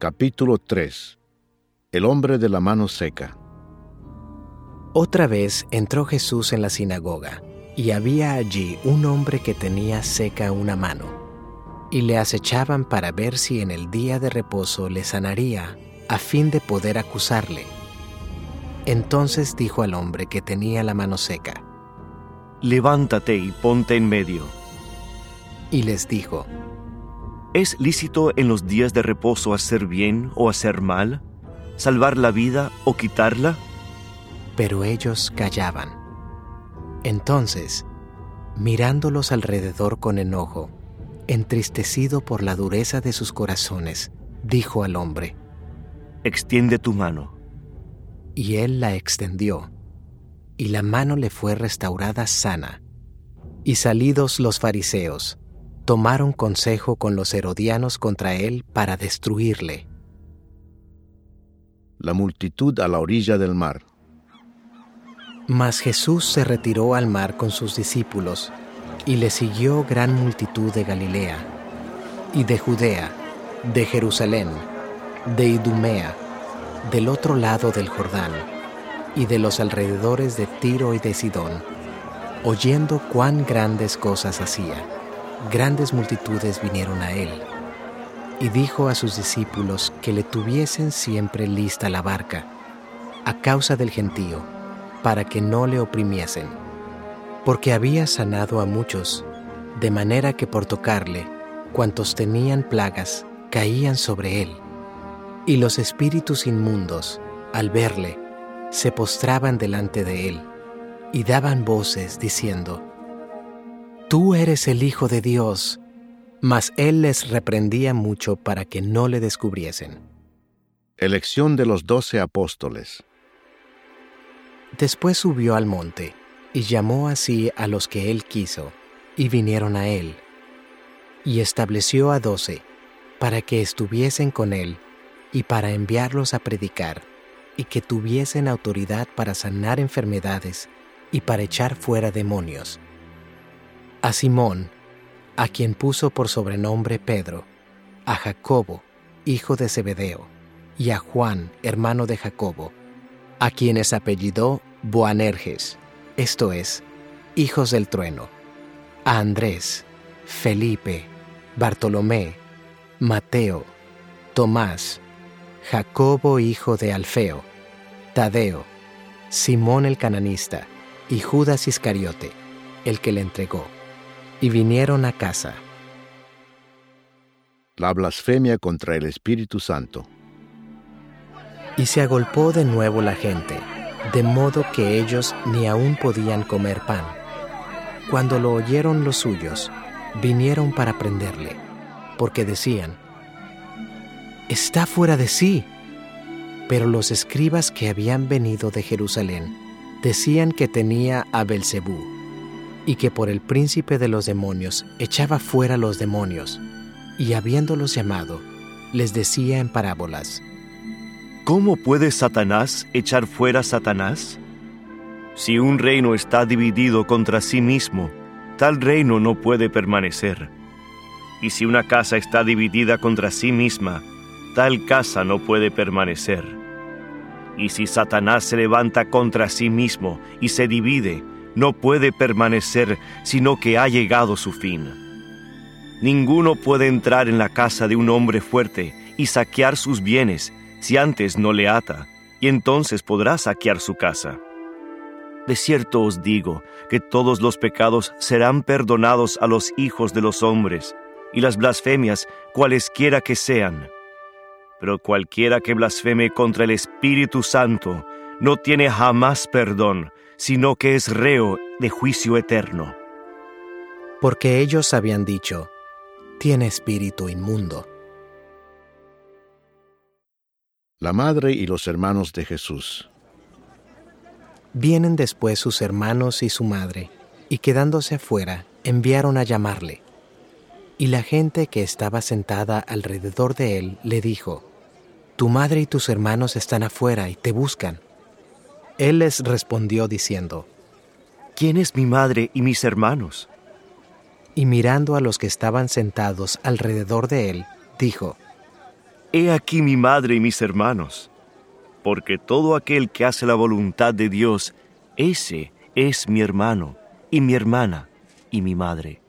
Capítulo 3 El hombre de la mano seca Otra vez entró Jesús en la sinagoga, y había allí un hombre que tenía seca una mano, y le acechaban para ver si en el día de reposo le sanaría, a fin de poder acusarle. Entonces dijo al hombre que tenía la mano seca, Levántate y ponte en medio. y les dijo, ¿Es lícito en los días de reposo hacer bien o hacer mal? ¿Salvar la vida o quitarla? pero ellos callaban. Entonces, mirándolos alrededor con enojo, entristecido por la dureza de sus corazones, dijo al hombre, Extiende tu mano. y él la extendió, y la mano le fue restaurada sana. Y salidos los fariseos, tomaron consejo con los herodianos contra él para destruirle. La multitud a la orilla del mar. Mas Jesús se retiró al mar con sus discípulos, y le siguió gran multitud de Galilea, y de Judea, de Jerusalén, de Idumea, del otro lado del Jordán, y de los alrededores de Tiro y de Sidón, oyendo cuán grandes cosas hacía. Grandes multitudes vinieron a él, y dijo a sus discípulos que le tuviesen siempre lista la barca, a causa del gentío para que no le oprimiesen, porque había sanado a muchos, de manera que por tocarle, cuantos tenían plagas caían sobre él. Y los espíritus inmundos, al verle, se postraban delante de él, y daban voces diciendo, Tú eres el Hijo de Dios. Mas él les reprendía mucho para que no le descubriesen. Elección de los doce apóstoles. Después subió al monte, y llamó así a los que él quiso, y vinieron a él. Y estableció a doce, para que estuviesen con él, y para enviarlos a predicar, y que tuviesen autoridad para sanar enfermedades, y para echar fuera demonios. A Simón, a quien puso por sobrenombre Pedro, a Jacobo, hijo de Zebedeo, y a Juan, hermano de Jacobo, a quienes apellidó Boanerges, esto es, hijos del trueno, a Andrés, Felipe, Bartolomé, Mateo, Tomás, Jacobo hijo de Alfeo, Tadeo, Simón el cananista y Judas Iscariote, el que le entregó, y vinieron a casa. La blasfemia contra el Espíritu Santo. Y se agolpó de nuevo la gente, de modo que ellos ni aún podían comer pan. Cuando lo oyeron los suyos, vinieron para prenderle, porque decían, Está fuera de sí. Pero los escribas que habían venido de Jerusalén decían que tenía a Belcebú, y que por el príncipe de los demonios echaba fuera los demonios, y habiéndolos llamado, les decía en parábolas, ¿Cómo puede Satanás echar fuera a Satanás? Si un reino está dividido contra sí mismo, tal reino no puede permanecer. Y si una casa está dividida contra sí misma, tal casa no puede permanecer. Y si Satanás se levanta contra sí mismo y se divide, no puede permanecer, sino que ha llegado su fin. Ninguno puede entrar en la casa de un hombre fuerte y saquear sus bienes si antes no le ata, y entonces podrá saquear su casa. De cierto os digo que todos los pecados serán perdonados a los hijos de los hombres, y las blasfemias cualesquiera que sean. Pero cualquiera que blasfeme contra el Espíritu Santo no tiene jamás perdón, sino que es reo de juicio eterno. porque ellos habían dicho, tiene espíritu inmundo. La madre y los hermanos de Jesús. Vienen después sus hermanos y su madre, y quedándose afuera, enviaron a llamarle. Y la gente que estaba sentada alrededor de él le dijo, Tu madre y tus hermanos están afuera y te buscan. Él les respondió diciendo, ¿Quién es mi madre y mis hermanos? y mirando a los que estaban sentados alrededor de él, dijo, He aquí mi madre y mis hermanos, porque todo aquel que hace la voluntad de Dios, ese es mi hermano y mi hermana y mi madre.